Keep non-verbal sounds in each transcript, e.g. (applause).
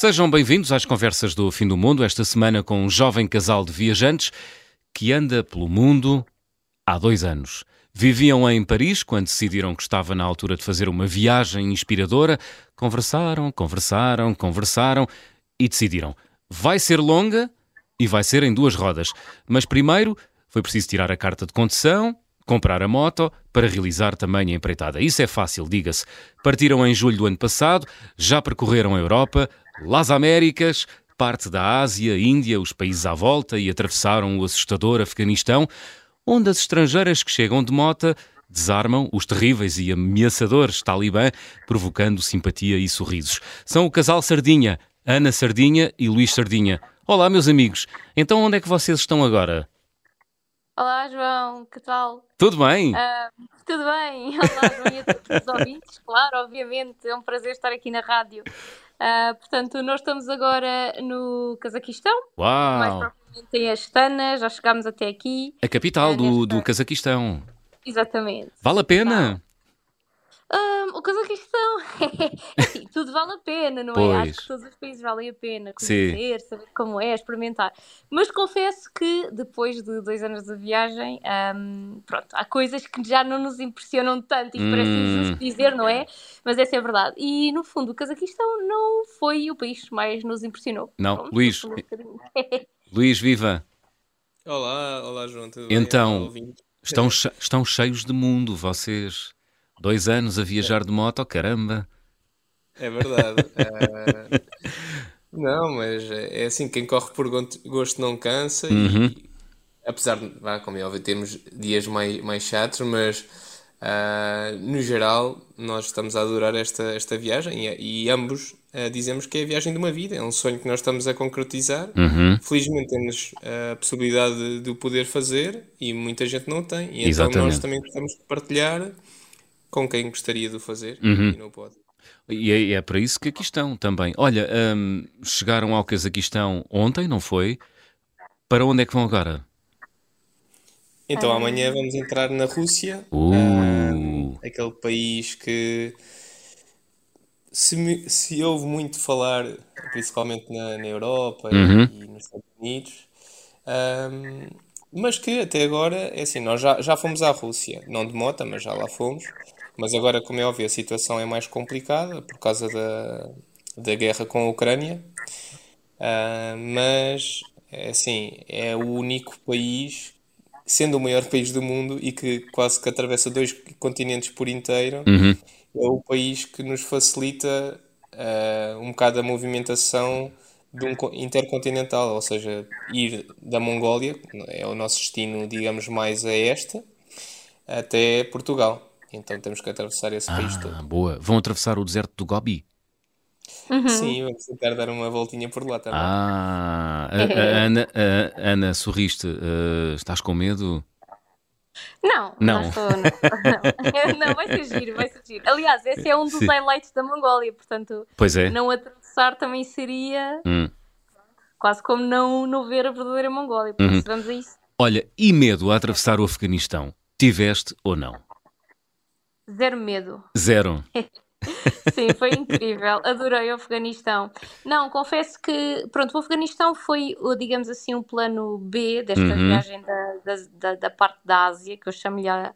Sejam bem-vindos às conversas do Fim do Mundo, esta semana com um jovem casal de viajantes que anda pelo mundo há dois anos. Viviam em Paris quando decidiram que estava na altura de fazer uma viagem inspiradora. Conversaram, conversaram, conversaram e decidiram. Vai ser longa e vai ser em duas rodas. Mas primeiro foi preciso tirar a carta de condução, comprar a moto para realizar também a empreitada. Isso é fácil, diga-se. Partiram em julho do ano passado, já percorreram a Europa, Las Américas, parte da Ásia, Índia, os países à volta e atravessaram o assustador Afeganistão, onde as estrangeiras que chegam de mota desarmam os terríveis e ameaçadores talibã, provocando simpatia e sorrisos. São o casal Sardinha, Ana Sardinha e Luís Sardinha. Olá, meus amigos. Então, onde é que vocês estão agora? Olá, João, que tal? Tudo bem? Uh, tudo bem. (laughs) Olá, João, e a todos os ouvintes. Claro, obviamente, é um prazer estar aqui na rádio. Uh, portanto, nós estamos agora no Cazaquistão. Uau! Mais propriamente em Astana, já chegámos até aqui. A capital uh, do, do Cazaquistão. Exatamente. Vale a pena? Um, o Cazaquistão, (laughs) assim, tudo vale a pena, não pois. é? Acho que todos os países valem a pena conhecer, Sim. saber como é, experimentar. Mas confesso que depois de dois anos de viagem, um, pronto, há coisas que já não nos impressionam tanto e hum. parece injusto dizer, não é? Mas essa é a verdade. E no fundo, o Cazaquistão não foi o país que mais nos impressionou. Não, pronto, Luís. (laughs) Luís, viva! Olá, olá João, tudo então, bem? Estão, (laughs) estão cheios de mundo, vocês. Dois anos a viajar de moto, caramba! É verdade. uh, (laughs) não, mas é assim, quem corre por gosto não cansa uhum. e apesar de, vá, como é óbvio, termos dias mais, mais chatos, mas uh, no geral nós estamos a adorar esta, esta viagem e, e ambos uh, dizemos que é a viagem de uma vida, é um sonho que nós estamos a concretizar. Uhum. Felizmente temos a possibilidade de, de, o poder fazer e muita gente não tem, e então Exatamente. nós também gostamos de partilhar com quem gostaria de o fazer Uhum. e não pode. E é, é para isso que aqui estão também. Olha, hum, chegaram ao Cazaquistão ontem, não foi? Para onde é que vão agora? Então amanhã vamos entrar na Rússia, Uh. ah, aquele país que se, me- se ouve muito falar, principalmente na, na Europa Uhum. e nos Estados Unidos, ahm, mas que até agora, é assim, nós já, já fomos à Rússia, não de moto, mas já lá fomos. Mas agora, como é óbvio, a situação é mais complicada por causa da, da guerra com a Ucrânia. Ah, mas, é assim, é o único país, sendo o maior país do mundo e que quase que atravessa dois continentes por inteiro, Uhum. é o país que nos facilita ah, um bocado a movimentação de um co- intercontinental, ou seja, ir da Mongólia, que é o nosso destino, digamos, mais a este, até Portugal. Então temos que atravessar esse país Ah, todo. boa. Vão atravessar o deserto do Gobi. Sim, vamos tentar dar uma voltinha por lá também. Ah, a, a (laughs) Ana, a, Ana, sorriste. Uh, estás com medo? Não, Não. não estou. Não. (laughs) não, vai ser giro, vai ser giro. Aliás, esse é um dos Sim. highlights da Mongólia, portanto, Pois é. não atravessar também seria Hum. quase como não, não ver a verdadeira Mongólia. Por Uhum. vamos a isso. Olha, e medo a atravessar o Afeganistão? Tiveste ou não? Zero medo. Zero. (laughs) Sim, foi incrível. Adorei o Afeganistão. Não, confesso que, pronto, o Afeganistão foi, digamos assim, um plano B desta Uhum. viagem da, da, da, da parte da Ásia, que eu chamo-lhe a,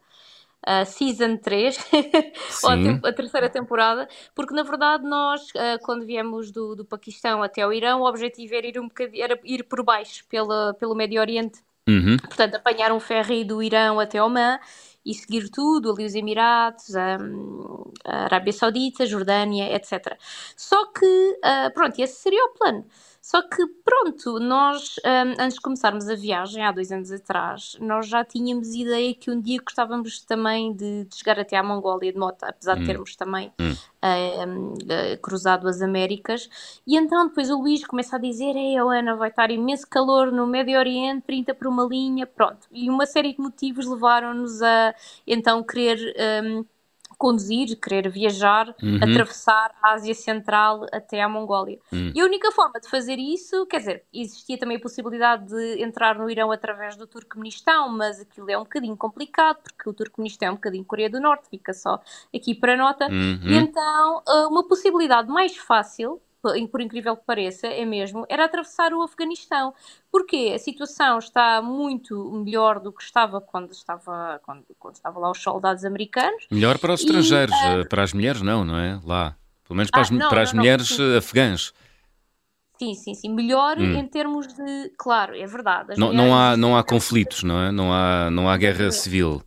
a Season 3, (laughs) ou a, a terceira temporada, porque na verdade nós, ah, quando viemos do, do Paquistão até o Irão, o objetivo era ir, um bocadinho, era ir por baixo pela, pelo Médio Oriente Uhum. portanto, apanhar um ferry do Irão até Oman e seguir tudo, ali os Emirados, hum, a Arábia Saudita, Jordânia, etc. Só que, ah, pronto, esse seria o plano. Só que, pronto, nós, hum, antes de começarmos a viagem, há dois anos atrás, nós já tínhamos ideia que um dia gostávamos também de, de chegar até à Mongólia de moto, apesar Hum. de termos também Hum. hum, ah, cruzado as Américas. E então depois o Luís começa a dizer: Ei, Ana, vai estar imenso calor no Médio Oriente, 30 por uma linha, pronto. E uma série de motivos levaram-nos a então querer hum, conduzir, querer viajar, Uhum. atravessar a Ásia Central até à Mongólia. Hum. E a única forma de fazer isso, quer dizer, existia também a possibilidade de entrar no Irão através do Turcomenistão, mas aquilo é um bocadinho complicado, porque o Turcomenistão é um bocadinho Coreia do Norte, fica só aqui para nota. E Uhum. então, ah, uma possibilidade mais fácil por incrível que pareça, é mesmo, era atravessar o Afeganistão. Porque a situação está muito melhor do que estava quando estava, quando, quando estava lá os soldados americanos. Melhor para os estrangeiros, e, uh, para as mulheres não, não é? Lá. Pelo menos para ah, as, não, para as não, mulheres não, afegãs. Sim, sim, sim. Melhor hum. em termos de. Claro, é verdade. Não, não, há, não há conflitos, não é? Não há, não há guerra civil.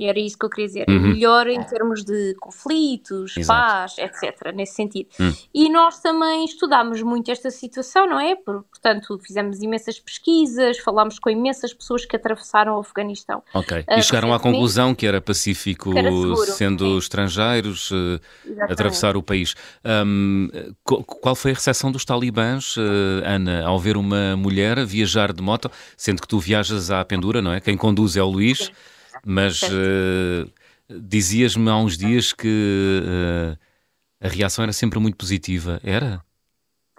Era isso que eu queria dizer. Uhum. Melhor em termos de conflitos, Exato. paz, etc. Nesse sentido. Uhum. E nós também estudámos muito esta situação, não é? Portanto, fizemos imensas pesquisas, falámos com imensas pessoas que atravessaram o Afeganistão. Ok. Uh, e chegaram à conclusão que era pacífico, que era seguro, sendo sim. estrangeiros, uh, atravessar o país. Um, qual foi a recepção dos talibãs, uh, Ana, ao ver uma mulher viajar de moto, sendo que tu viajas à pendura, não é? Quem conduz é o Luís. Sim mas uh, dizias-me há uns dias que uh, a reação era sempre muito positiva. Era?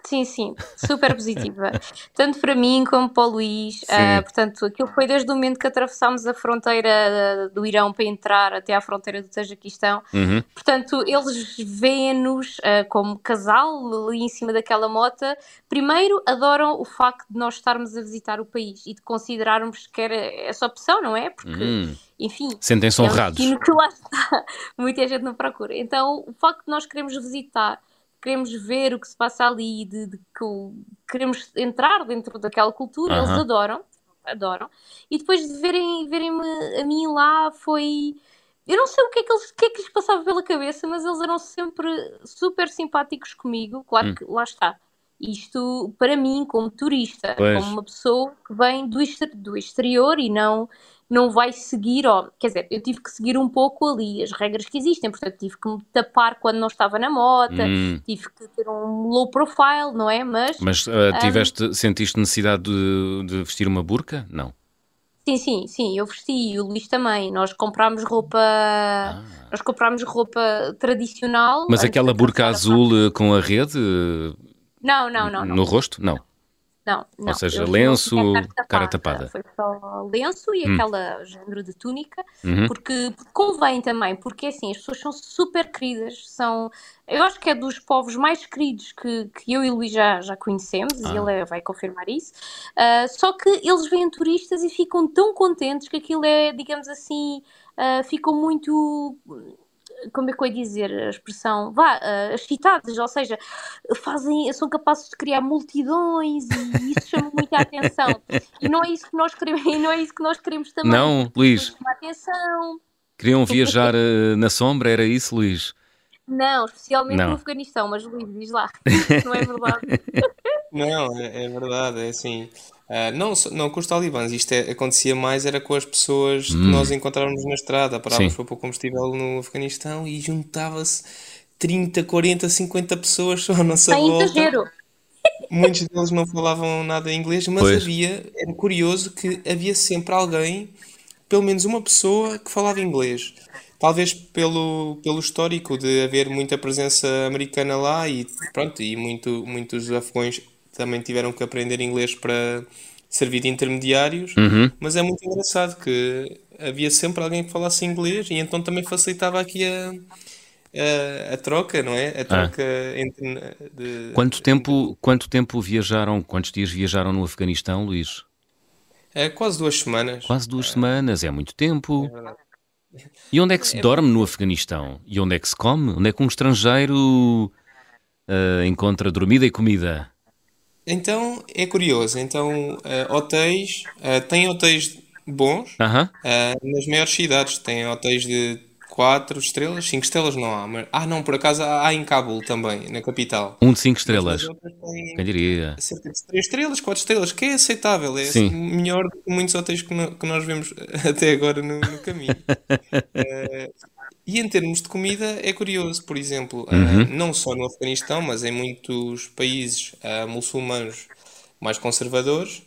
Sim, sim, super positiva. (laughs) Tanto para mim como para o Luís. Uh, portanto, aquilo foi desde o momento que atravessámos a fronteira do Irão para entrar até à fronteira do Tajiquistão. Uhum. Portanto, eles veem-nos uh, como casal ali em cima daquela mota. Primeiro, adoram o facto de nós estarmos a visitar o país e de considerarmos que era essa opção, não é? Porque. Uhum enfim. Sentem-se honrados. É um que lá está. (laughs) Muita gente não procura. Então, o facto de nós queremos visitar queremos ver o que se passa ali, de, de que queremos entrar dentro daquela cultura, uh -huh. eles adoram, adoram. E depois de verem, verem-me a mim lá foi. Eu não sei o que, é que, eles, o que é que lhes passava pela cabeça, mas eles eram sempre super simpáticos comigo. Claro hum. que lá está. Isto, para mim, como turista, pois. como uma pessoa que vem do, do exterior e não não vai seguir, ó, quer dizer, eu tive que seguir um pouco ali as regras que existem, portanto tive que me tapar quando não estava na moto, hum. tive que ter um low profile, não é? Mas, Mas uh, tiveste, um, sentiste necessidade de, de, vestir uma burca? Não. Sim, sim, sim, eu vesti e o Luís também. Nós comprámos roupa, ah. nós comprámos roupa tradicional. Mas aquela burca azul com a rede? Não, não, não, não. No rosto? Não. Não, não. Ou seja, eu lenço, cara tapada. Foi só lenço e hum. aquela género de túnica, uhum. porque, convém também, porque assim, as pessoas são super queridas, são, eu acho que é dos povos mais queridos que, que eu e Luís já, já conhecemos, ah. e ele é, vai confirmar isso, uh, só que eles vêm turistas e ficam tão contentes que aquilo é, digamos assim, uh, ficam muito como é que eu ia dizer a expressão? Vá, uh, excitados, ou seja, fazem, são capazes de criar multidões e isso chama muita atenção. (laughs) E não é isso que nós queremos, não é isso que nós queremos também. Não, Luís. atenção. Queriam viajar uh, na sombra, era isso, Luís? Não, especialmente não. no Afeganistão, mas Luís, diz lá, (laughs) não é verdade. não, é, é verdade, é assim. Uh, não, não com os talibãs, isto é, acontecia mais era com as pessoas hum. que nós encontrávamos na estrada, parávamos para pôr combustível no Afeganistão e juntava-se 30, 40, 50 pessoas só à nossa Sem volta. Exagero. Muitos deles não falavam nada em inglês, mas pois. havia, era curioso que havia sempre alguém, pelo menos uma pessoa, que falava inglês. Talvez pelo, pelo histórico de haver muita presença americana lá e pronto, e muito, muitos afegões também tiveram que aprender inglês para servir de intermediários, uhum. mas é muito engraçado que havia sempre alguém que falasse inglês e então também facilitava aqui a, a, a troca, não é? A ah. troca ah. entre. De, quanto, tempo, quanto tempo viajaram, quantos dias viajaram no Afeganistão, Luís? É, quase duas semanas. Quase duas semanas, é muito tempo. É e onde é que se é dorme no Afeganistão? E onde é que se come? Onde é que um estrangeiro uh, encontra dormida e comida? Então é curioso. Então, uh, hotéis, uh, tem hotéis bons uh -huh. uh, nas maiores cidades. Tem hotéis de 4 estrelas, 5 estrelas não há. Mas, ah, não, por acaso há em Cabul também, na capital. Um de 5 estrelas. Quem diria? Cerca de 3 estrelas, 4 estrelas, que é aceitável. É Sim. Assim, melhor do que muitos hotéis que, no, que nós vemos (laughs) até agora no, no caminho. (laughs) E em termos de comida é curioso, por exemplo, uhum. uh, não só no Afeganistão, mas em muitos países uh, muçulmanos mais conservadores,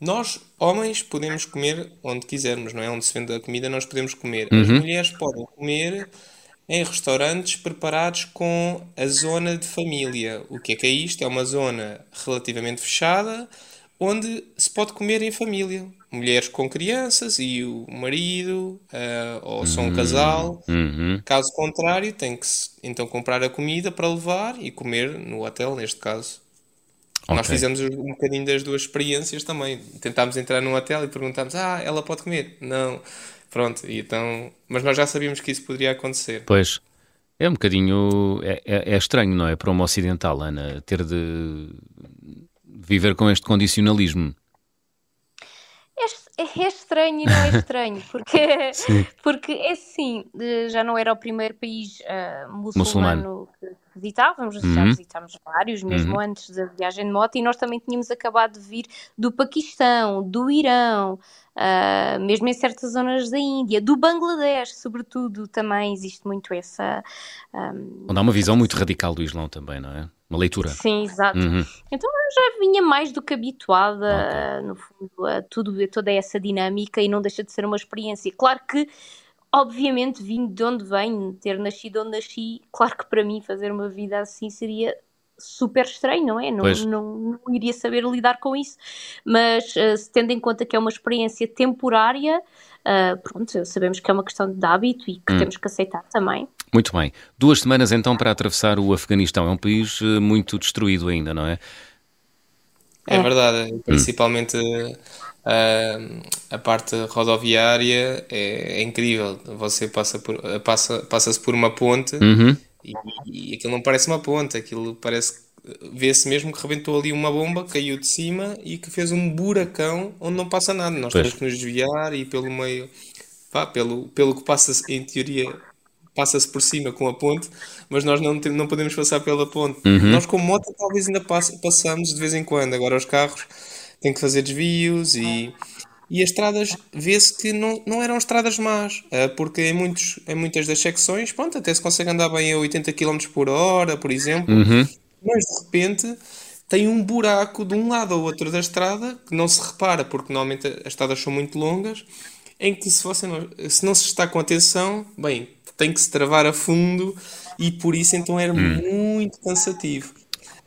nós, homens, podemos comer onde quisermos, não é? Onde se vende a comida, nós podemos comer. Uhum. As mulheres podem comer em restaurantes preparados com a zona de família. O que é que é isto? É uma zona relativamente fechada, onde se pode comer em família. Mulheres com crianças e o marido, uh, ou só um casal. Uhum. Caso contrário, tem que então comprar a comida para levar e comer no hotel, neste caso. Okay. Nós fizemos um bocadinho das duas experiências também. Tentámos entrar num hotel e perguntámos: Ah, ela pode comer? Não. Pronto, então. Mas nós já sabíamos que isso poderia acontecer. Pois. É um bocadinho. É, é, é estranho, não é? Para uma ocidental, Ana, ter de viver com este condicionalismo. É, é estranho e não é (laughs) estranho, porque, porque é assim, já não era o primeiro país uh, muçulmano, muçulmano, que visitávamos, uhum. já visitámos vários, mesmo uhum. antes da viagem de moto, e nós também tínhamos acabado de vir do Paquistão, do Irão, uh, mesmo em certas zonas da Índia, do Bangladesh, sobretudo, também existe muito essa. Um, Onde há uma visão muito radical do Islão também, não é? Uma leitura. Sim, exato. Uhum. Então eu já vinha mais do que habituada, okay. no fundo, a tudo, a toda essa dinâmica e não deixa de ser uma experiência. Claro que obviamente, vindo de onde venho, ter nascido onde nasci, claro que para mim fazer uma vida assim seria super estranho, não é? Não, não, não, iria saber lidar com isso, mas uh, tendo em conta que é uma experiência temporária, uh, pronto, sabemos que é uma questão de hábito e que hum. temos que aceitar também. Muito bem. Duas semanas então para atravessar o Afeganistão. É um país uh, muito destruído ainda, não é? É, é verdade, principalmente Uh, a parte rodoviária é, é, incrível. Você passa por, passa, passa-se por uma ponte uhum. E, e aquilo não parece uma ponte, aquilo parece vê-se mesmo que rebentou ali uma bomba, caiu de cima e que fez um buracão onde não passa nada. Nós pois. temos que nos desviar e pelo meio, pá, pelo, pelo que passa em teoria, passa-se por cima com a ponte, mas nós não, não podemos passar pela ponte. Uhum. Nós com moto talvez ainda pass, passamos de vez em quando, agora os carros tem que fazer desvios e, e as estradas vê-se que não, não eram estradas más, eh, porque em, muitos, em muitas das secções, pronto, até se consegue andar bem a 80 km por hora, por exemplo, uhum. mas de repente tem um buraco de um lado ao outro da estrada que não se repara, porque normalmente as estradas são muito longas, em que se, você não, se não se está com atenção, bem, tem que se travar a fundo e por isso então era hum. muito cansativo.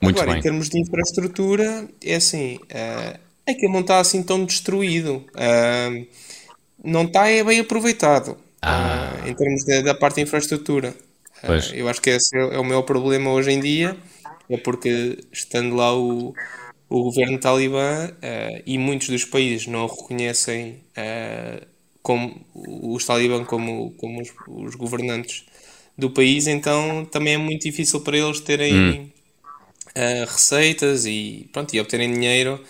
Muito Agora, bem. em termos de infraestrutura, é assim, uh, é que não está assim tão destruído. Uh, não está é bem aproveitado ah. uh, em termos de, da parte da infraestrutura. Uh, eu acho que esse é, é, o meu problema hoje em dia, é porque estando lá o, o governo talibã e muitos dos países não reconhecem como os talibã como, como os, os, governantes do país, então também é muito difícil para eles terem hum receitas e, pronto, e obterem dinheiro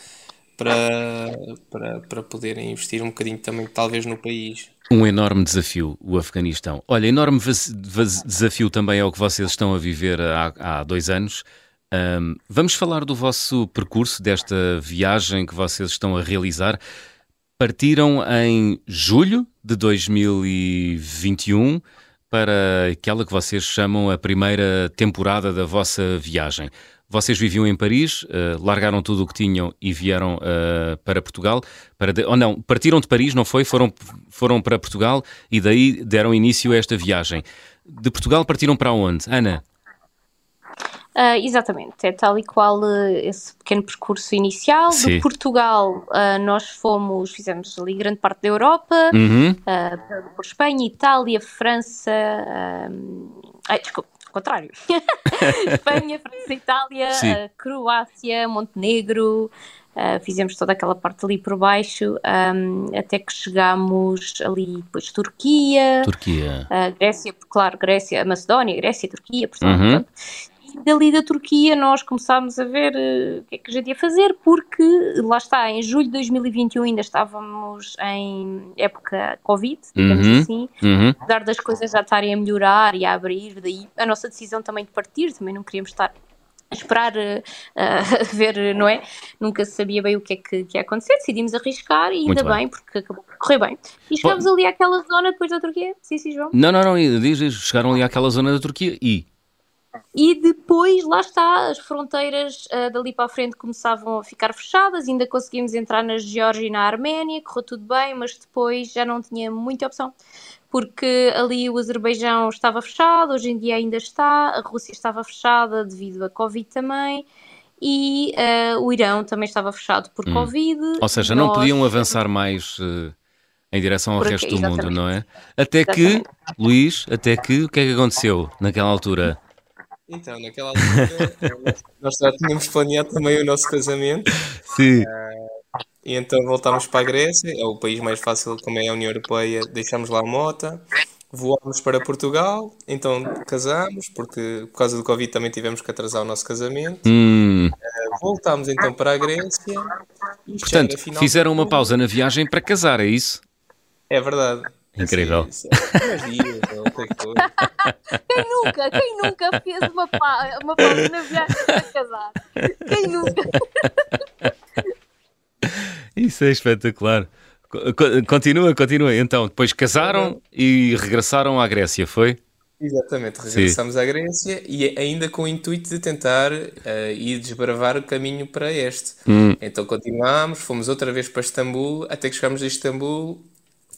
para, para, para poderem investir um bocadinho também, talvez, no país. Um enorme desafio, o Afeganistão. Olha, enorme desafio também é o que vocês estão a viver há, há dois anos. Um, vamos falar do vosso percurso, desta viagem que vocês estão a realizar. Partiram em julho de 2021 para aquela que vocês chamam a primeira temporada da vossa viagem. Vocês viviam em Paris, uh, largaram tudo o que tinham e vieram uh, para Portugal. Para de... Ou não, partiram de Paris, não foi? Foram, foram para Portugal e daí deram início a esta viagem. De Portugal partiram para onde? Ana? Uh, exatamente, é tal e qual uh, esse pequeno percurso inicial. Sim. De Portugal, uh, nós fomos, fizemos ali grande parte da Europa, uhum. por Espanha, Itália, França. Ai, desculpa, contrário. (laughs) Espanha, França, Itália, uh, Croácia, Montenegro, uh, fizemos toda aquela parte ali por baixo, um, até que chegámos ali depois Turquia, Turquia. Uh, Grécia, claro, Grécia, Macedónia, Grécia, Turquia, portanto, uhum dali da Turquia nós começámos a ver uh, o que é que a gente ia fazer, porque lá está, em julho de 2021 ainda estávamos em época Covid, digamos uhum, assim, uhum. apesar das coisas já estarem a melhorar e a abrir, daí a nossa decisão também de partir, também não queríamos estar a esperar uh, uh, (laughs) ver, não é? Nunca sabia bem o que é que, que ia acontecer, decidimos arriscar e ainda bem. bem. porque acabou por correr bem. E chegámos Bom, ali àquela zona depois da Turquia, sim, sim, João? Não, não, não, diz, chegaram ali àquela zona da Turquia e e depois, lá está, as fronteiras uh, dali para a frente começavam a ficar fechadas, ainda conseguimos entrar na Geórgia e na Arménia, correu tudo bem, mas depois já não tinha muita opção, porque ali o Azerbaijão estava fechado, hoje em dia ainda está, a Rússia estava fechada devido à Covid também, e uh, o Irão também estava fechado por hum. Covid. Ou seja, nós... não podiam avançar mais uh, em direção ao resto do mundo, não é? Até que, Luís, até que, o que é que aconteceu naquela altura? Então, naquela altura, nós já tínhamos planeado também o nosso casamento. Sim. Uh, e então voltámos para a Grécia, é o país mais fácil, como é a União Europeia, deixámos lá a mota, voámos para Portugal, então casámos, porque por causa do Covid também tivemos que atrasar o nosso casamento. Hum. Uh, voltámos então para a Grécia. Portanto, fizeram uma pausa na viagem para casar, é isso? É verdade. Incrível. Assim, dias, (laughs) quem nunca, quem nunca fez uma, pa uma pausa na viagem para casar? Quem nunca? Isso é espetacular. Continua, continua. Então, depois casaram e regressaram à Grécia, foi? Exatamente, regressamos Sim. à Grécia e ainda com o intuito de tentar uh, ir desbravar o caminho para este. Hum. Então continuámos, fomos outra vez para Istambul, até que chegámos a Istambul,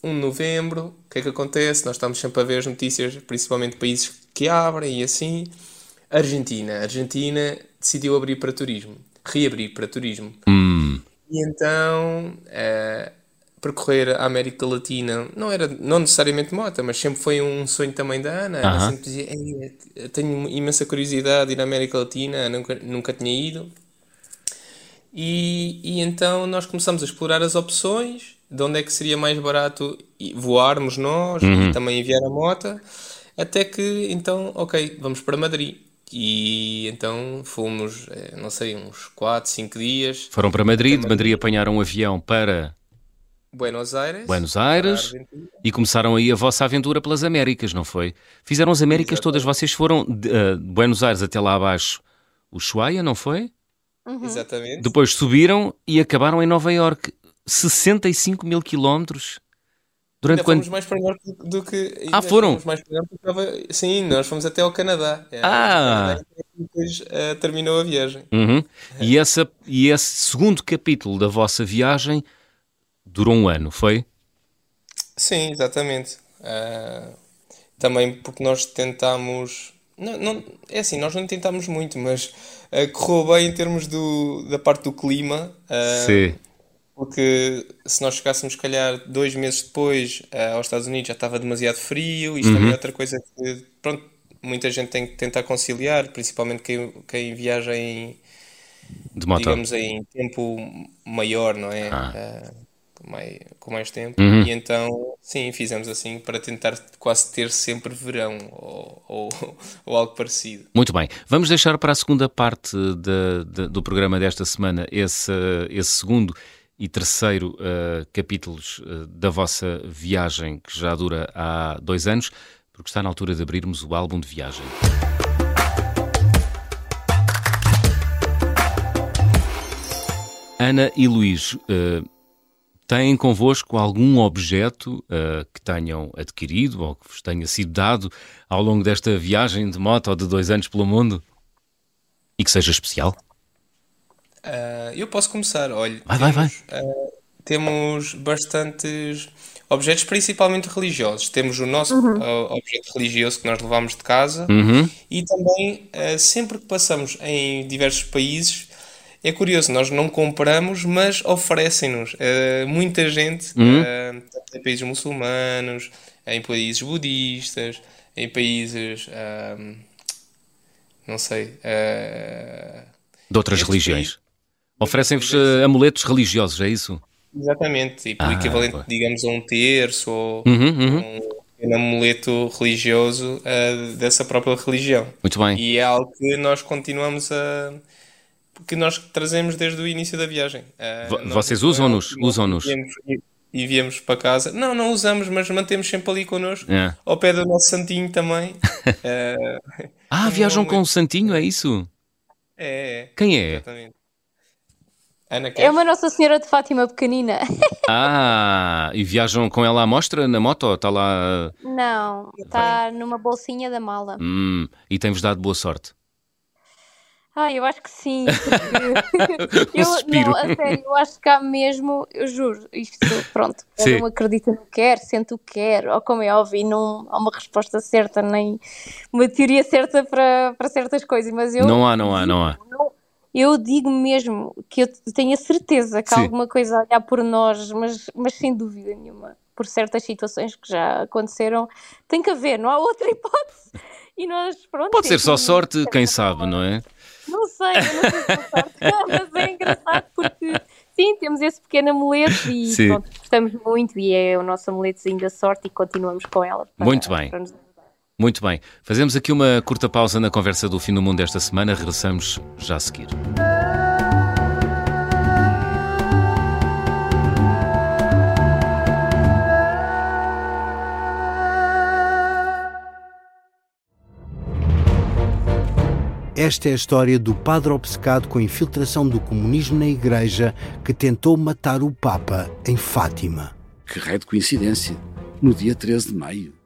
1 de novembro. O que é que acontece? Nós estamos sempre a ver as notícias, principalmente países que abrem e assim. Argentina. A Argentina decidiu abrir para turismo, reabrir para turismo. Hum. E então, uh, percorrer a América Latina não era não necessariamente mota, mas sempre foi um sonho também da Ana. Ela Aham. sempre dizia: tenho imensa curiosidade de ir à América Latina, nunca, nunca tinha ido. E, e então nós começamos a explorar as opções, de onde é que seria mais barato voarmos nós Uhum. e também enviar a mota, até que então, ok, vamos para Madrid. E então fomos, eh, não sei, uns 4, 5 dias. Foram para Madrid, de Madrid apanharam um avião para Buenos Aires. Buenos Aires e começaram aí a vossa aventura pelas Américas, não foi? Fizeram as Américas Exatamente. todas, vocês foram de uh, Buenos Aires até lá abaixo, o Ushuaia, não foi? Uhum. Exatamente. Depois subiram e acabaram em Nova York. 65 mil quilómetros. Durante ainda quando... fomos mais para norte do que. Ah, foram? mais para norte estava... Sim, nós fomos até ao Canadá. É, ah! E depois uh, terminou a viagem. Uhum. E, essa, e esse segundo capítulo da vossa viagem durou um ano, foi? Sim, exatamente. Uh, também porque nós tentámos. Não, não, é assim, nós não tentámos muito, mas uh, correu bem em termos do, da parte do clima. Sim porque se nós chegássemos, se calhar, dois meses depois uh, aos Estados Unidos já estava demasiado frio. Isto uhum. também é outra coisa que, pronto, muita gente tem que tentar conciliar, principalmente quem, quem viaja em, De moto. digamos, em tempo maior, não é? Ah. Uh, com, mais, com mais tempo. Uhum. E então, sim, fizemos assim para tentar quase ter sempre verão ou, ou, (laughs) ou algo parecido. Muito bem. Vamos deixar para a segunda parte de, de, do programa desta semana esse, esse segundo e terceiro uh, capítulos uh, da vossa viagem, que já dura há dois anos, porque está na altura de abrirmos o álbum de viagem. Ana e Luís, uh, têm convosco algum objeto que tenham adquirido ou que vos tenha sido dado ao longo desta viagem de moto ou de dois anos pelo mundo e que seja especial? Uh, eu posso começar. Olha, vai, temos, vai, vai. Uh, temos bastantes objetos, principalmente religiosos. Temos o nosso Uhum. uh, objeto religioso que nós levamos de casa Uhum. e também, sempre que passamos em diversos países, é curioso, nós não compramos, mas oferecem-nos. muita gente, Uhum. em países muçulmanos, em países budistas, em países. não sei. de outras religiões. países- Oferecem-vos uh, amuletos religiosos, é isso? Exatamente, tipo, Ah, o equivalente, boa. digamos, a um terço ou Uhum, uhum. um amuleto religioso uh, dessa própria religião. Muito bem. E é algo que nós continuamos a. que nós trazemos desde o início da viagem. Uh, vocês no usam-nos? Usam-nos? E viemos para casa. Não, não usamos, mas mantemos sempre ali connosco, É. ao pé do nosso santinho também. Uh, (laughs) Ah, (laughs) um viajam com um santinho, é isso? É, é, Quem é? exatamente. Ana, É uma Nossa Senhora de Fátima pequenina. (laughs) Ah, e viajam com ela à mostra na moto? Está lá. Não, está numa bolsinha da mala. Hum, e tem-vos dado boa sorte. Ah, eu acho que sim. (laughs) Porque eu, suspiro. não, a sério, eu acho que há mesmo, eu juro, isto, pronto, Sim. um acredita no que quer, sente o que quer, ou como é óbvio, não há uma resposta certa, nem uma teoria certa para, para certas coisas, mas eu Não há, não há, não há. não, eu digo mesmo que eu tenho a certeza que há alguma coisa a olhar por nós, mas, mas sem dúvida nenhuma, por certas situações que já aconteceram, tem que haver, não há outra (laughs) hipótese. E nós, pronto, Pode ser só sorte, quem sabe, não é? Não sei, eu não sei se é sorte, (laughs) mas é engraçado porque sim, temos esse pequeno amuleto e pronto, gostamos muito e é o nosso amuleto da sorte e continuamos com ela. Para, muito bem. Muito bem. Fazemos aqui uma curta pausa na conversa do fim do mundo desta semana. Regressamos já a seguir. Esta é a história do padre obcecado com a infiltração do comunismo na Igreja que tentou matar o Papa em Fátima. Que raio de coincidência! No dia 13 de maio.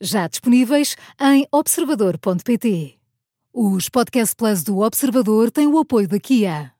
já disponíveis em observador.pt. Os Podcast Plus do Observador têm o apoio da Kia.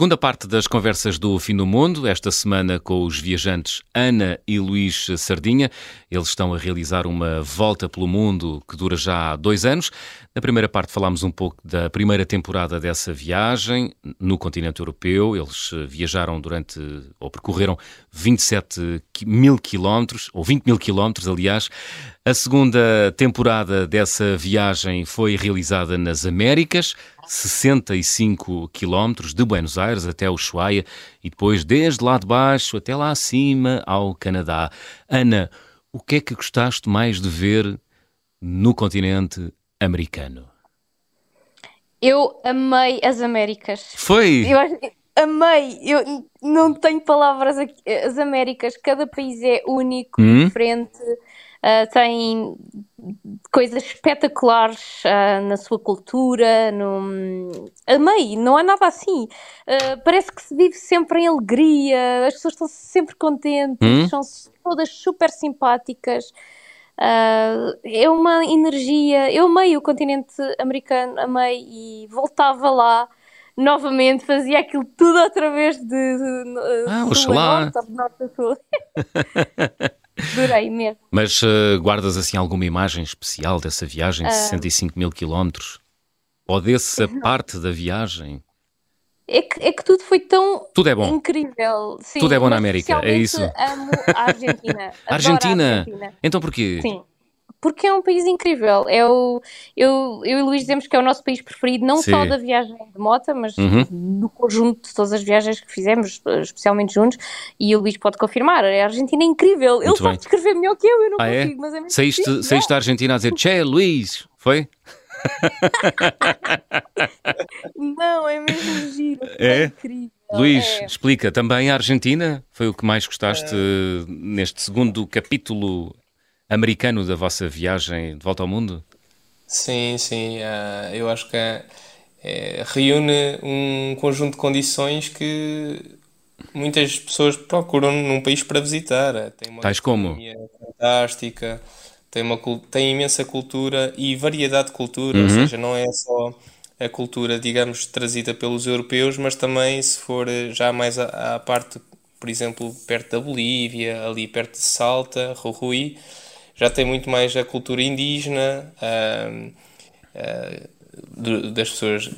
Segunda parte das conversas do Fim do Mundo, esta semana com os viajantes Ana e Luís Sardinha. Eles estão a realizar uma volta pelo mundo que dura já dois anos. Na primeira parte falámos um pouco da primeira temporada dessa viagem no continente europeu. Eles viajaram durante, ou percorreram 27 mil quilómetros, ou 20 mil quilómetros, aliás. A segunda temporada dessa viagem foi realizada nas Américas, 65 quilómetros de Buenos Aires até o Ushuaia e depois desde lá de baixo até lá acima ao Canadá. Ana, o que é que gostaste mais de ver no continente americano? Eu amei as Américas. Foi? Eu amei. Eu não tenho palavras aqui. As Américas, cada país é único, hum? diferente uh, tem coisas espetaculares uh, na sua cultura, no... amei, não há nada assim. Uh, parece que se vive sempre em alegria, as pessoas estão sempre contentes, hum? são todas super simpáticas. Uh, é uma energia. Eu amei o continente americano, amei e voltava lá novamente, fazia aquilo tudo outra vez de. de ah, oxalá! Norte, sul. (laughs) Adorei mesmo. Mas uh, guardas assim alguma imagem especial dessa viagem de uh... 65 mil quilómetros? Ou dessa Não. parte da viagem? É que, é que tudo foi tão tudo é bom. incrível. Sim, tudo é bom na América, é isso? amo a Argentina. (laughs) Argentina? A Argentina. Então porquê? Sim porque é um país incrível. É o, eu, eu e o Luís dizemos que é o nosso país preferido, não Sim. só da viagem de moto, mas uhum. do conjunto de todas as viagens que fizemos, especialmente juntos. E o Luís pode confirmar: a Argentina é incrível. Muito Ele bem. sabe descrever melhor que eu, eu não ah, é? consigo, é? mas é mesmo saíste, saíste da Argentina a dizer Che, Luís, foi? (laughs) não, é mesmo giro. É, é incrível. Luís, é. explica, também a Argentina foi o que mais gostaste é. neste segundo capítulo americano da vossa viagem de volta ao mundo? Sim, sim. Uh, eu acho que é, é, reúne um conjunto de condições que muitas pessoas procuram num país para visitar. Tem uma Tais como? fantástica, tem, uma, tem imensa cultura e variedade de cultura, uhum. ou seja, não é só a cultura, digamos, trazida pelos europeus, mas também se for já mais à, à parte, por exemplo, perto da Bolívia, ali perto de Salta, Jujuy, já tem muito mais a cultura indígena, uh, uh, das pessoas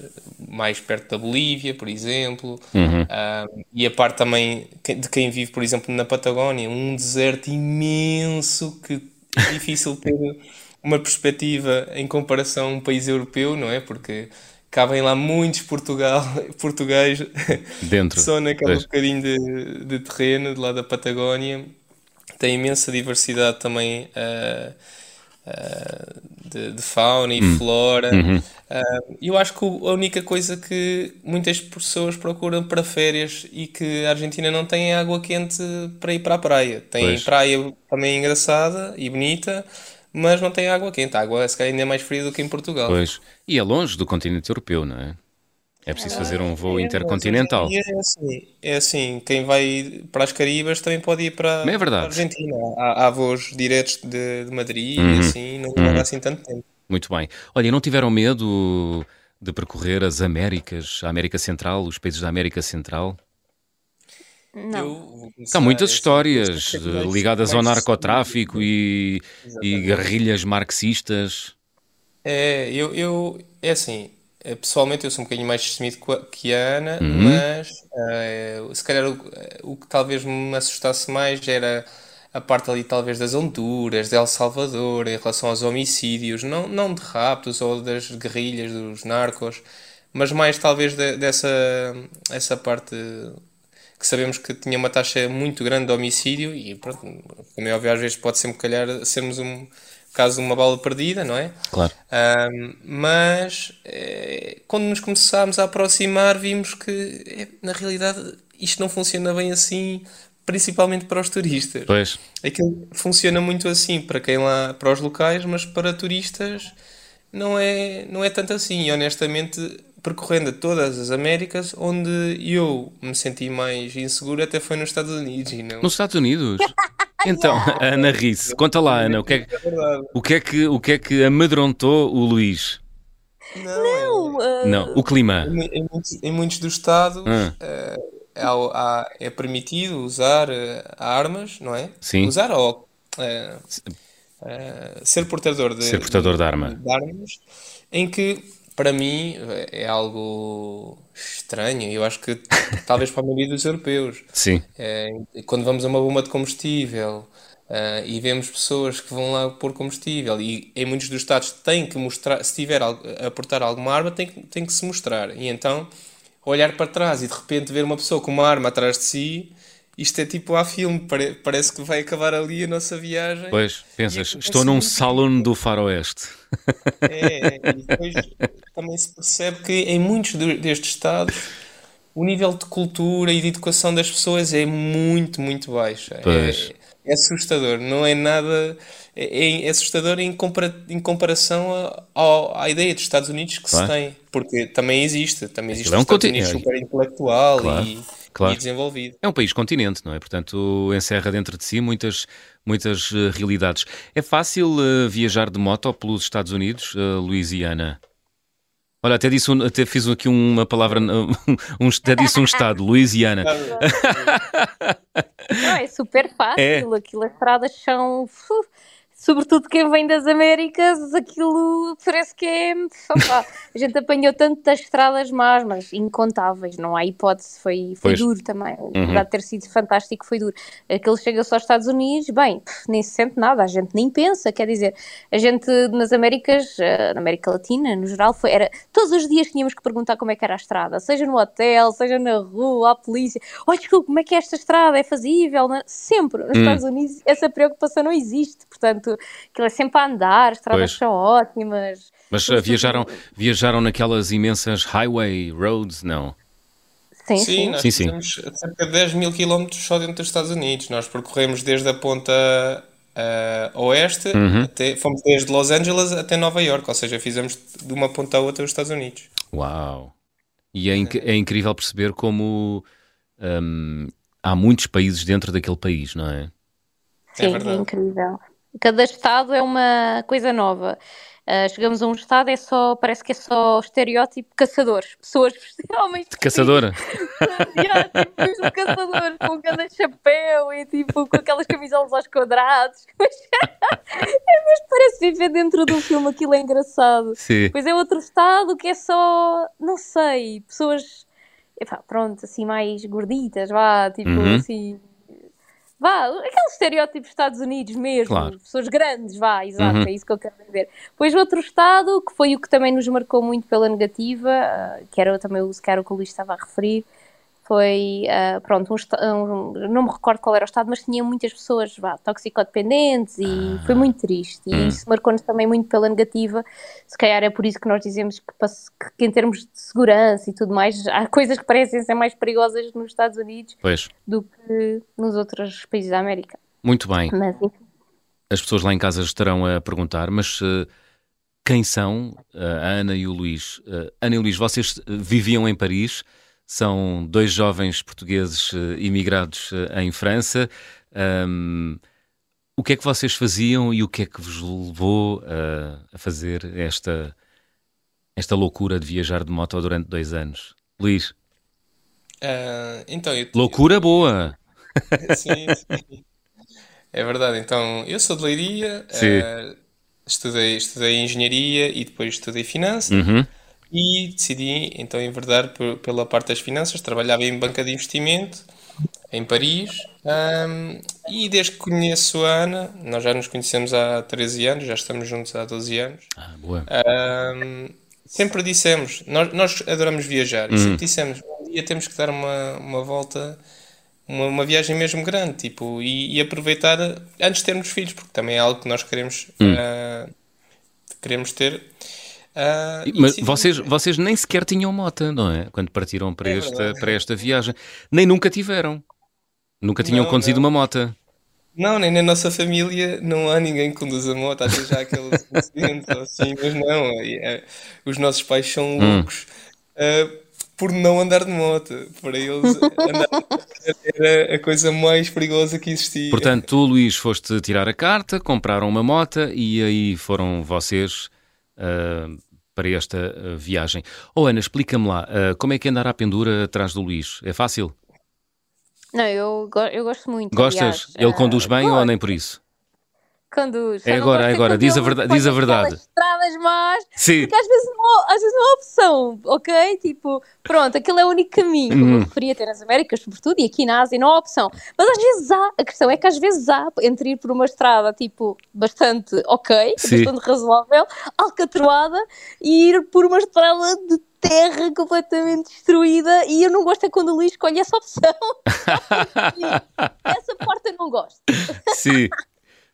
mais perto da Bolívia, por exemplo, uhum. uh, e a parte também de quem vive, por exemplo, na Patagónia, um deserto imenso que é difícil ter (laughs) uma perspectiva em comparação a um país europeu, não é? Porque cabem lá muitos Portugal, (laughs) portugueses dentro (laughs) só naquele bocadinho de, de terreno de lá da Patagónia tem imensa diversidade também uh, uh, de, de, fauna e Hum. flora. Uhum. Uh, eu acho que a única coisa que muitas pessoas procuram para férias e que a Argentina não tem é água quente para ir para a praia. Tem Pois. praia também engraçada e bonita, mas não tem água quente. A água se calhar ainda é mais fria do que em Portugal. Pois. E é longe do continente europeu, não é? É preciso fazer um voo É, intercontinental. É assim, é assim, quem vai para as Caribas também pode ir para, é para a Argentina. Há, há voos diretos de, de Madrid Uhum. e assim, não demora assim tanto tempo. Muito bem. Olha, e não tiveram medo de percorrer as Américas, a América Central, os países da América Central? Não. Há muitas é histórias é eh, ligadas ao narcotráfico e, e guerrilhas marxistas. É, eu, eu, é assim, pessoalmente eu sou um bocadinho mais destemido que a- Ana, Uhum. mas eh, se calhar o, o que talvez me assustasse mais era a parte ali talvez das Honduras, de El Salvador, em relação aos homicídios, não, não de raptos ou das guerrilhas, dos narcos, mas mais talvez de- dessa essa parte que sabemos que tinha uma taxa muito grande de homicídio e pronto, como é óbvio, às vezes pode sempre calhar sermos um caso de uma bala perdida, não é? Claro. Ahm, mas eh, quando nos começámos a aproximar, vimos que eh, na realidade isto não funciona bem assim, principalmente para os turistas. Pois. Aquilo funciona muito assim para quem lá, para os locais, mas para turistas não é, não é tanto assim. E honestamente, percorrendo todas as Américas, onde eu me senti mais inseguro até foi nos Estados Unidos. E não... Nos Estados Unidos? (laughs) (laughs) Então, a Ana ri-se. Conta lá, Ana, o que, é, que- É o, que é que, o que é que amedrontou o Luís? Não, é- Uh, Não, o clima. Em, mu- em muitos, em muitos dos estados Ah. eh, há- é permitido usar eh, armas, não é? Sim. Usar ou eh, eh, ser portador de, Ser portador de arma. de armas, em que para mim é algo estranho. Eu acho que talvez para a maioria dos europeus. Sim. Eh, quando vamos a uma bomba de combustível eh, e vemos pessoas que vão lá pôr combustível e em muitos dos estados tem que mostrar, se tiver a portar alguma arma, tem, que- tem que se mostrar. E então olhar para trás e de repente ver uma pessoa com uma arma atrás de si, isto é tipo a filme, pare- parece que vai acabar ali a nossa viagem. Pois, pensas, E estou num acontece salão do faroeste. é, e depois também se percebe que em muitos destes estados o nível de cultura e de educação das pessoas é muito, muito baixo. Pois. É, é assustador, não é nada. É, é assustador em, compara, em comparação a- ao- à ideia dos Estados Unidos que Claro. se tem, porque também existe, também existe é um os Estados Unidos é- super intelectual Claro, e, claro. e desenvolvido. É um país continente, não é? Portanto, encerra dentro de si muitas, muitas eh, realidades. É fácil eh, viajar de moto pelos Estados Unidos, uh, Louisiana? Olha, até, disse um- até fiz aqui uma palavra, (laughs) um, até disse um estado, Louisiana. (laughs) Não, é super fácil. É. Aquilo, as estradas são. Sobretudo quem vem das Américas, aquilo parece que é. opá, a gente apanhou tantas estradas más, mas incontáveis, não há hipótese. Foi, foi Pois. duro também. Uhum. Apesar de ter sido fantástico, foi duro. Aquilo chega-se aos Estados Unidos, bem, nem se sente nada, a gente nem pensa. Quer dizer, a gente nas Américas, eh, na América Latina, no geral, foi, era todos os dias tínhamos que perguntar como é que era a estrada, seja no hotel, seja na rua, à polícia. Olha, desculpa, como é que é esta estrada? É fazível? Sempre. Nos Hum. Estados Unidos essa preocupação não existe. Portanto, aquilo é sempre a andar, as estradas Pois. são ótimas. Mas eh, viajaram, viajaram naquelas imensas highway roads? Não. Sim, Sim, sim. nós Sim, sim. fizemos cerca de 10 mil quilómetros só dentro dos Estados Unidos. Nós percorremos desde a ponta ah, oeste, Uhum. até, fomos desde Los Angeles até Nova York, ou seja, fizemos de uma ponta a outra os Estados Unidos. Uau! E é, inc- é incrível perceber como hum, há muitos países dentro daquele país, não é? Sim, é, verdade. incrível. Cada estado é uma coisa nova. Ah, chegamos a um estado, é só, parece que é só estereótipo caçadores. Pessoas, homens De caçadora? (laughs) Yeah, tipo, mesmo caçadores com cada chapéu e tipo com aquelas camisolas aos quadrados. Mas, (laughs) é, mas parece viver dentro do filme, aquilo é engraçado. Sim. Pois é outro estado que é só, não sei, pessoas, epá, pronto, assim mais gorditas, vá, tipo Uhum. assim, vá, aquele estereótipo dos Estados Unidos mesmo, Claro. pessoas grandes, vá, exato, Uhum. é isso que eu quero dizer. Pois outro estado, que foi o que também nos marcou muito pela negativa, ah, que era também o, que era o que o Luís estava a referir, foi, uh, pronto, um, um, não me recordo qual era o estado, mas tinha muitas pessoas vá, toxicodependentes e ah. foi muito triste. E hum. isso marcou-nos também muito pela negativa. Se calhar é por isso que nós dizemos que, que, em termos de segurança e tudo mais, há coisas que parecem ser mais perigosas nos Estados Unidos pois. do que nos outros países da América. Muito bem. Mas, As pessoas lá em casa estarão a perguntar, mas... Uh, quem são a Ana e o Luís? Uh, Ana e o Luís, vocês viviam em Paris, são dois jovens portugueses uh, imigrados uh, em França. Um, o que é que vocês faziam e o que é que vos levou uh, a fazer esta, esta loucura de viajar de moto durante dois anos? Luís? então, eu... Loucura boa! (laughs) sim, sim. É verdade. Então, eu sou de Leiria, estudei, estudei Engenharia e depois estudei Finanças. Uhum e decidi então enverdar pela parte das finanças. Trabalhava em banca de investimento em Paris um, e desde que conheço a Ana, nós já nos conhecemos há 13 anos, já estamos juntos há 12 anos. Ah, boa. Um, sempre dissemos, nós, nós adoramos viajar e sempre hum. dissemos, um dia temos que dar uma, uma volta, uma, uma viagem mesmo grande, tipo, e, e, aproveitar antes de termos filhos, porque também é algo que nós queremos, hum. uh, queremos ter. Uh, Mas vocês, vocês nem sequer tinham mota, não é? Quando partiram para, é esta, para esta viagem. Nem nunca tiveram. Nunca tinham não, conduzido não. uma mota. Não, nem na nossa família não há ninguém que conduza moto. Vezes já aqueles (laughs) acidentes assim, mas não. É, os nossos pais são hum. loucos uh, por não andar de moto. Para eles, andar era a coisa mais perigosa que existia. Portanto, tu, Luís, foste tirar a carta, compraram uma moto e aí foram vocês uh, para esta uh, viagem. Oh Ana, explica-me lá, uh, como é que é andar à pendura atrás do Luís? É fácil? Não, eu, eu gosto muito. Gostas? Aliás, Ele conduz bem ou nem por isso? Conduz. É agora, é agora, diz a verdade. Diz a verdade. estradas más, Sim. porque às vezes, não, às vezes não há opção, ok? Tipo, pronto, aquele é o único caminho, como eu referia ter nas Américas, sobretudo, e aqui na Ásia não há opção. Mas às vezes há, a questão é que às vezes há, entre ir por uma estrada, tipo, bastante ok, Sim. bastante razoável, alcatroada, e ir por uma estrada de terra completamente destruída e eu não gosto é quando o Luís escolhe essa opção. (laughs) essa parte eu não gosto. Sim.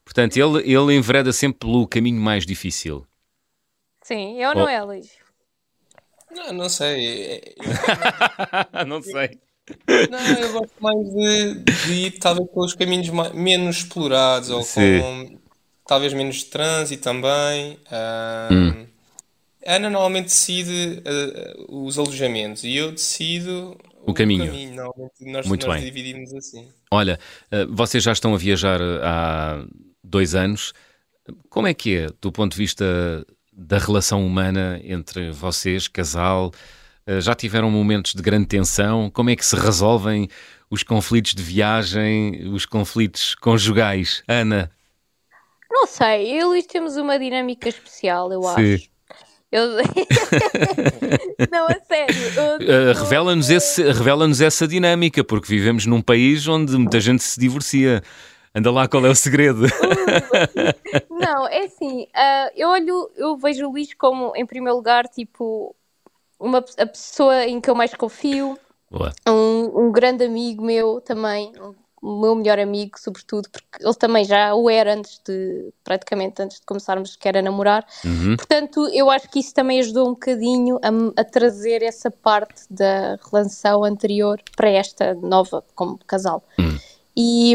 Portanto, ele, ele envereda sempre pelo caminho mais difícil. Sim, eu não oh. é, Luís? Não, não sei. (laughs) não sei. Não, eu gosto mais de, de ir talvez pelos caminhos mais, menos explorados ou Sim. com talvez menos trânsito também. Um, hum. Ana normalmente decide uh, os alojamentos e eu decido o, o caminho. caminho. Nós, Muito nós bem. dividimos assim. Olha, uh, vocês já estão a viajar há dois anos. Como é que é, do ponto de vista da relação humana entre vocês, casal? Eh, já tiveram momentos de grande tensão? Como é que se resolvem os conflitos de viagem, os conflitos conjugais? Ana? Não sei, eu e Luís temos uma dinâmica especial, eu Sim. acho. Eu... (laughs) não, a sério. Eu... Uh, Revela-nos revela essa dinâmica, porque vivemos num país onde muita gente se divorcia. Anda lá, qual é o segredo? (laughs) não, é assim, uh, eu olho, eu vejo o Luís como, em primeiro lugar, tipo, uma, a pessoa em que eu mais confio, um, um, grande amigo meu também, o meu melhor amigo, sobretudo, porque ele também já o era antes de, praticamente antes de começarmos que era namorar. Uhum. Portanto, eu acho que isso também ajudou um bocadinho a, a, trazer essa parte da relação anterior para esta nova como casal. Uhum. E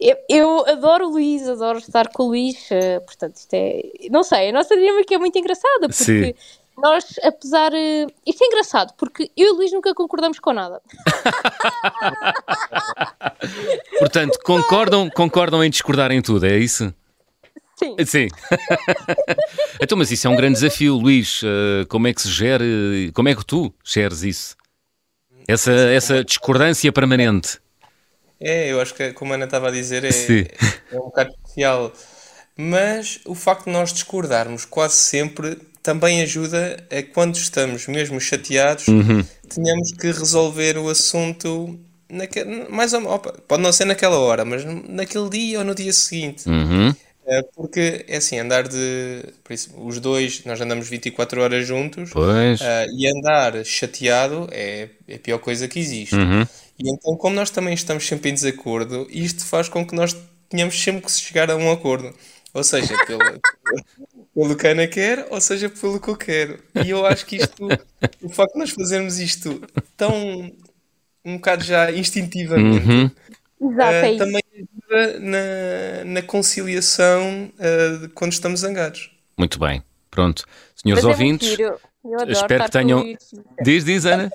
eu, eu, adoro o Luís, adoro estar com o Luís, uh, portanto, isto é. Não sei, a nossa dinâmica é muito engraçada, porque Sim. nós, apesar. Uh, isto é engraçado, porque eu e o Luís nunca concordamos com nada. (laughs) portanto, concordam, concordam em discordar em tudo, é isso? Sim. Sim. (laughs) então, mas isso é um grande desafio, Luís. Uh, como é que se gera, como é que tu geres isso? Essa, essa discordância permanente. É, eu acho que, como a Ana estava a dizer, é, é um bocado especial. Mas o facto de nós discordarmos quase sempre também ajuda a quando estamos mesmo chateados, uhum. tenhamos que resolver o assunto naque, mais ou, opa, pode não ser naquela hora, mas naquele dia ou no dia seguinte. Uhum. É, porque é assim, andar de. Isso, os dois, nós andamos 24 horas juntos Pois. ah, e andar chateado é, é a pior coisa que existe. Uhum. E então, como nós também estamos sempre em desacordo, isto faz com que nós tenhamos sempre que chegar a um acordo. Ou seja, (laughs) pelo, pelo que a Ana quer, ou seja, pelo que eu quero. E eu acho que isto, o facto de nós fazermos isto tão um bocado já instintivamente, Uhum. Exato, é isso. também ajuda na, na conciliação de quando estamos zangados. Muito bem. Pronto. Senhores Mas é ouvintes, adoro espero que tenham. Diz, diz, Ana.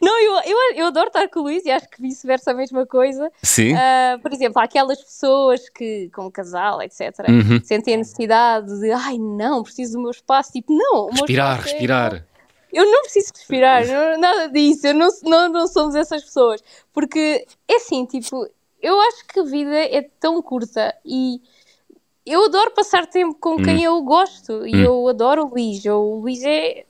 Não, eu, eu, eu adoro estar com o Luís e acho que vice-versa a mesma coisa. Sim. Ah, por exemplo, há aquelas pessoas que, como casal, etc., Uhum. sentem a necessidade de, ai não, preciso do meu espaço. Tipo, não, Respirar, espaço é- respirar. Eu não preciso respirar, não- nada disso, eu não, não, não somos essas pessoas. Porque é assim, tipo, eu acho que a vida é tão curta e eu adoro passar tempo com quem eu gosto e Hum. eu adoro o Luís. O Luís é-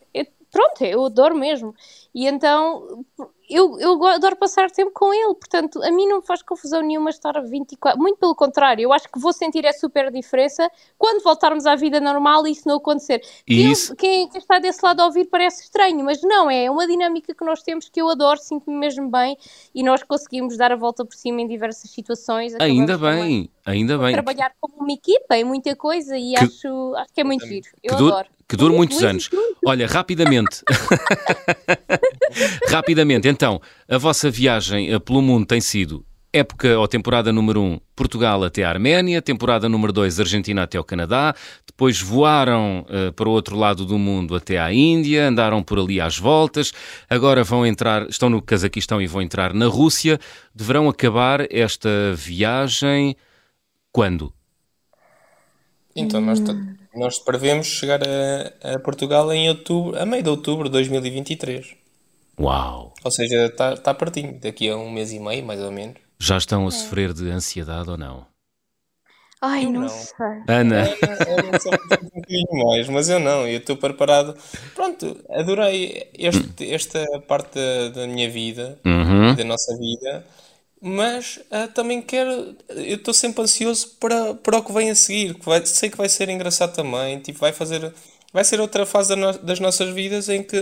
Pronto, eu adoro mesmo. E então eu, eu adoro passar tempo com ele. Portanto, a mim não me faz confusão nenhuma estar a 24. Muito pelo contrário, eu acho que vou sentir a super diferença quando voltarmos à vida normal e isso não acontecer. E Quem, isso- quem, quem está desse lado a ouvir parece estranho, mas não, é uma dinâmica que nós temos que eu adoro, sinto-me mesmo bem e nós conseguimos dar a volta por cima em diversas situações. Ainda bem, ainda bem. trabalhar como uma equipa em muita coisa e Que- acho, acho que é muito giro. Eu Que adoro. que dure muitos anos. Olha, rapidamente. (laughs) (laughs) rapidamente, então, a vossa viagem eh, pelo mundo tem sido época ou temporada número 1, Portugal até a Arménia, temporada número 2, Argentina até ao Canadá, depois voaram eh, para o outro lado do mundo até à Índia, andaram por ali às voltas, agora vão entrar, estão no Cazaquistão e vão entrar na Rússia, deverão acabar esta viagem quando? Então, nós, t- nós prevemos chegar a, a Portugal em outubro, a meio de outubro de 2023. Uau! Ou seja, está tá pertinho, daqui a um mês e meio, mais ou menos. Já estão É. a sofrer de ansiedade ou não? Ai, Eu não, não. sei. Ana, É só um bocadinho mais, mas eu não, eu estou preparado. Pronto, adorei este, esta parte da, da minha vida, Uhum. da nossa vida, mas ah, também quero. Eu estou sempre ansioso para, para o que vem a seguir, que vai- sei que vai ser engraçado também, tipo, vai fazer. Vai ser outra fase da no- das nossas vidas em que.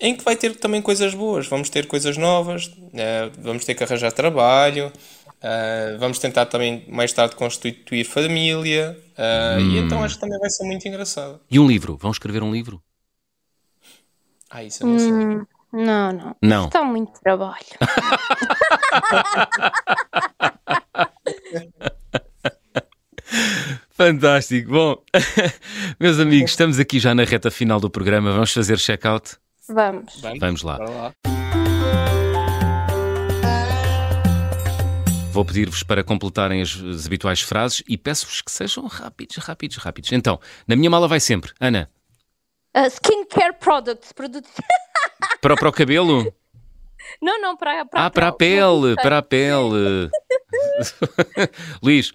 Em que vai ter também coisas boas, vamos ter coisas novas, eh, vamos ter que arranjar trabalho, eh, vamos tentar também mais tarde constituir família, eh, e então acho que também vai ser muito engraçado. e um livro? Vão escrever um livro? Ah, isso eu não sei. Hum, não, não. Não. Está muito trabalho. (laughs) Fantástico. Bom, (laughs) meus amigos, estamos aqui já na reta final do programa. Vamos fazer check-out? Vamos. Vamos lá. Vou pedir-vos para completarem as, as habituais frases e peço-vos que sejam rápidos, rápidos, rápidos. Então, na minha mala vai sempre. Ana, Uh, skincare products. Produtos. (laughs) para, para o cabelo? não, não, para, para Ah, para a pele, para a pele. (laughs) Luís,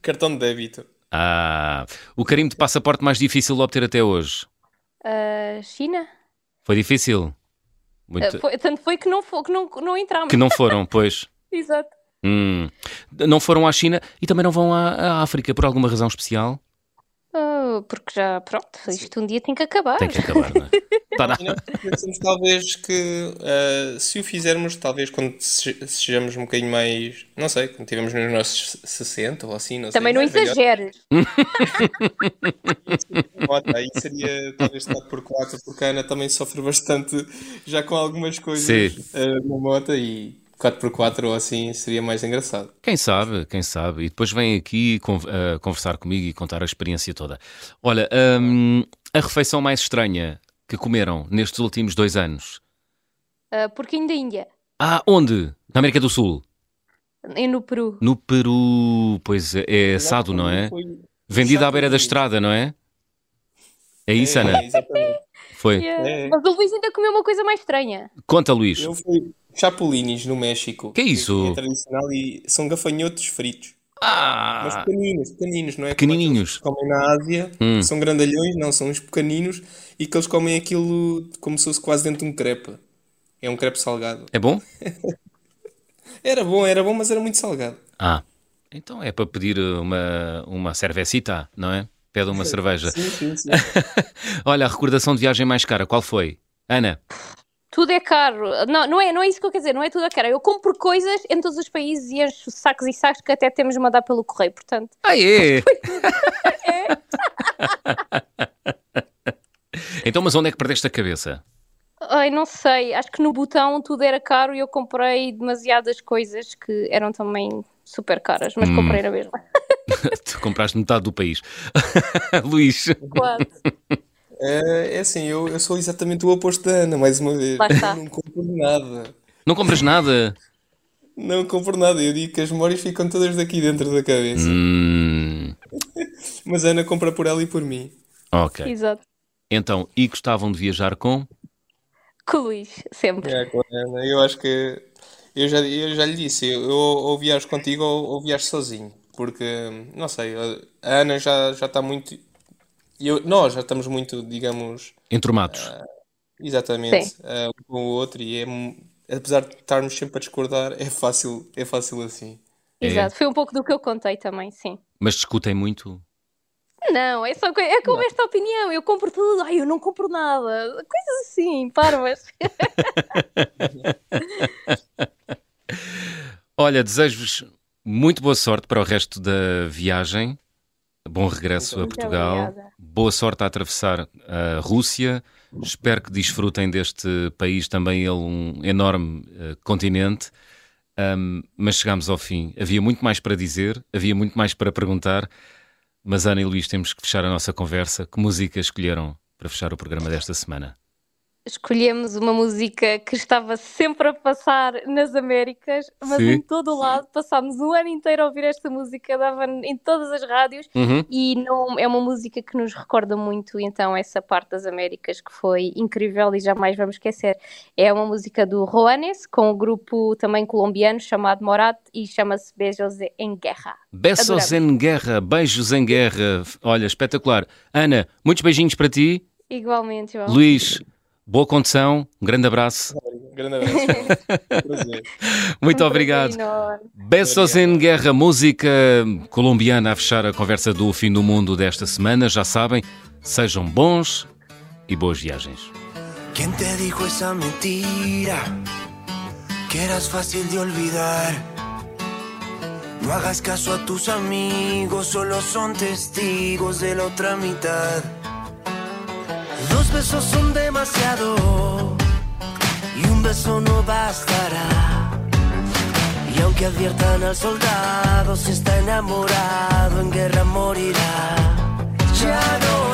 Cartão de débito. ah, o carimbo de passaporte mais difícil de obter até hoje. Uh, China? Foi difícil? Muito- Uh, foi- tanto foi que não, foi, que não, não entramos. Que não foram, (laughs) pois. Exato. Hum. Não foram à China e também não vão à, à África por alguma razão especial? Uh, porque já, pronto, isto um dia tem que acabar. Tem que acabar, não é? (laughs) Nós pensamos talvez que eh, se o fizermos, talvez quando se- sejamos um bocadinho mais, não sei, quando estivermos nos nossos 60 ou assim, não sei. Também não mais velhotes, exageres. (laughs) Aí seria talvez 4x4, porque a Ana também sofre bastante já com algumas coisas Sim. eh, na moto e 4x4 ou assim seria mais engraçado. Quem sabe, quem sabe. E depois vem aqui con- ah, conversar comigo e contar a experiência toda. Olha, hum, a refeição mais estranha que comeram nestes últimos dois anos? Uh, porquinho da Índia. Ah, onde? Na América do Sul? E no Peru. No Peru. Pois é, é assado, não é? Vendido à beira da estrada, não é? É isso, Ana? É, exatamente. Foi. Yeah. É. Mas o Luís ainda comeu uma coisa mais estranha. Conta, Luís. Eu fui chapolinis no México. Que é isso? É tradicional e são gafanhotos fritos. Mas Ah! pequeninos, pequeninos, não é? Pequenininhos. Como comem na Ásia, Hum. são grandalhões, não, são uns pequeninos e que eles comem aquilo como se fosse quase dentro de um crepe. É um crepe salgado. É bom? (laughs) Era bom, era bom, mas era muito salgado. Ah, Então é para pedir uma, uma cervecita, não é? Pede uma (laughs) cerveja. Sim, sim, sim. (laughs) Olha, a recordação de viagem mais cara, qual foi? Ana? Tudo é caro. Não, não, é, não é isso que eu quero dizer, não é tudo é caro. Eu compro coisas em todos os países e encho sacos e sacos que até temos de mandar pelo correio, portanto. Ah, é? (laughs) (laughs) então, mas onde é que perdeste a cabeça? Ai, não sei, acho que no botão tudo era caro e eu comprei demasiadas coisas que eram também super caras, mas Hum. comprei na mesma. (laughs) tu compraste metade do país. Luís? Quase. É, é assim, eu, eu sou exatamente o oposto da Ana, mais uma vez. Lá está. (laughs) Não compro nada. Não compras nada? Não compro nada. Eu digo que as memórias ficam todas daqui dentro da cabeça. Hum, (laughs) Mas a Ana compra por ela e por mim. ok. Exato. Então, e gostavam de viajar com? Com o Luís, sempre. É, com a Ana. Eu acho que. Eu já, eu já lhe disse, eu, eu ou viajo contigo ou, ou viajo sozinho. Porque, não sei, a Ana já já está muito. E Eu, nós já estamos muito, digamos, Entromados. exatamente, Sim. eh, um com o outro. E é, apesar de estarmos sempre a discordar, é fácil, é fácil assim. É. Exato. Foi um pouco do que eu contei também, sim. Mas discutem muito? Não, é só é como esta opinião. Eu compro tudo, ai, eu não compro nada. Coisas assim, parvas. (laughs) Olha, desejo-vos muito boa sorte para o resto da viagem. Bom regresso a Portugal. Boa sorte a atravessar a Rússia. Espero que desfrutem deste país, também ele um enorme eh, continente. Ahm, mas chegámos ao fim. Havia muito mais para dizer, havia muito mais para perguntar. Mas Ana e Luís, temos que fechar a nossa conversa. Que música escolheram para fechar o programa desta semana? Escolhemos uma música que estava sempre a passar nas Américas, mas Sim. em todo o lado. Passámos um ano inteiro a ouvir esta música, dava em todas as rádios. Uhum. E não, é uma música que nos recorda muito, então, essa parte das Américas que foi incrível e jamais vamos esquecer. É uma música do Juanes, com um grupo também colombiano chamado Morat e chama-se Beijos em Guerra. Adoramos. em guerra, beijos em guerra. Olha, espetacular. Ana, muitos beijinhos para ti. Igualmente, João. Luís, boa condução, um grande abraço. (laughs) Um grande abraço. Prazer. Muito Um obrigado. Besos em Guerra, música colombiana a fechar a conversa do fim do mundo desta semana. Já sabem, sejam bons e boas viagens. ¿Quién te dijo esa mentira? Que eras fácil de olvidar. No hagas caso a tus amigos, solo son testigos de la otra mitad. Besos son demasiado y un beso no bastará. Y aunque adviertan al soldado, si está enamorado, en guerra morirá. Ya no